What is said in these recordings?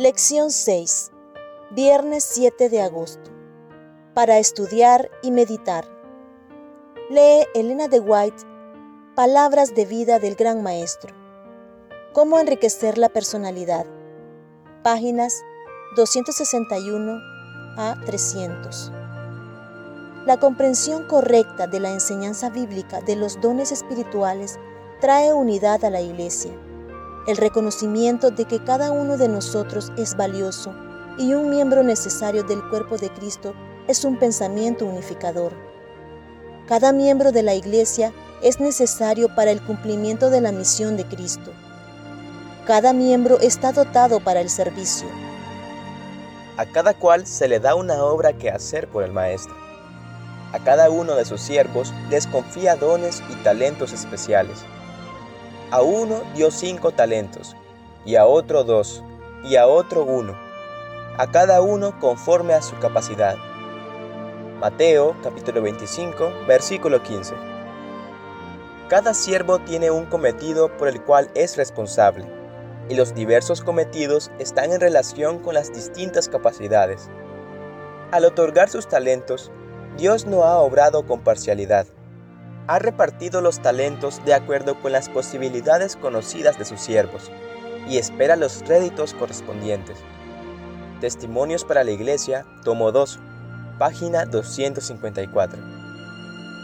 Lección 6. Viernes 7 de agosto. Para estudiar y meditar. Lee Elena de White, Palabras de vida del Gran Maestro. Cómo enriquecer la personalidad. Páginas 261 a 300. La comprensión correcta de la enseñanza bíblica de los dones espirituales trae unidad a la Iglesia. El reconocimiento de que cada uno de nosotros es valioso y un miembro necesario del cuerpo de Cristo es un pensamiento unificador. Cada miembro de la Iglesia es necesario para el cumplimiento de la misión de Cristo. Cada miembro está dotado para el servicio. A cada cual se le da una obra que hacer por el Maestro. A cada uno de sus siervos les confía dones y talentos especiales. A uno dio cinco talentos, y a otro dos, y a otro uno, a cada uno conforme a su capacidad. Mateo capítulo 25, versículo 15. Cada siervo tiene un cometido por el cual es responsable, y los diversos cometidos están en relación con las distintas capacidades. Al otorgar sus talentos, Dios no ha obrado con parcialidad. Ha repartido los talentos de acuerdo con las posibilidades conocidas de sus siervos y espera los réditos correspondientes. Testimonios para la Iglesia, tomo 2, página 254.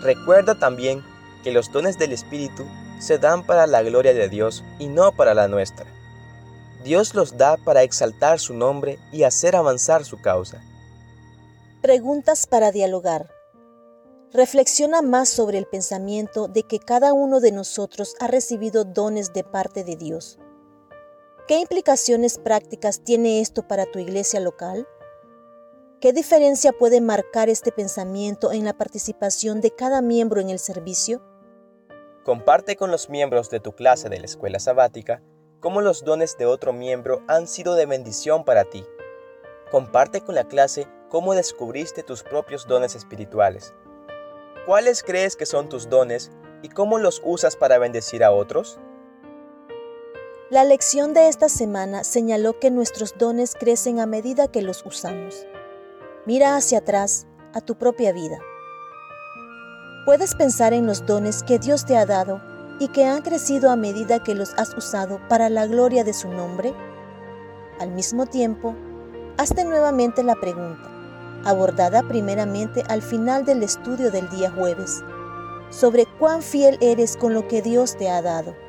Recuerda también que los dones del Espíritu se dan para la gloria de Dios y no para la nuestra. Dios los da para exaltar su nombre y hacer avanzar su causa. Preguntas para dialogar. Reflexiona más sobre el pensamiento de que cada uno de nosotros ha recibido dones de parte de Dios. ¿Qué implicaciones prácticas tiene esto para tu iglesia local? ¿Qué diferencia puede marcar este pensamiento en la participación de cada miembro en el servicio? Comparte con los miembros de tu clase de la escuela sabática cómo los dones de otro miembro han sido de bendición para ti. Comparte con la clase cómo descubriste tus propios dones espirituales. ¿Cuáles crees que son tus dones y cómo los usas para bendecir a otros? La lección de esta semana señaló que nuestros dones crecen a medida que los usamos. Mira hacia atrás, a tu propia vida. Puedes pensar en los dones que Dios te ha dado y que han crecido a medida que los has usado para la gloria de su nombre. Al mismo tiempo, hazte nuevamente la pregunta, abordada primeramente al final del estudio del día jueves, sobre cuán fiel eres con lo que Dios te ha dado.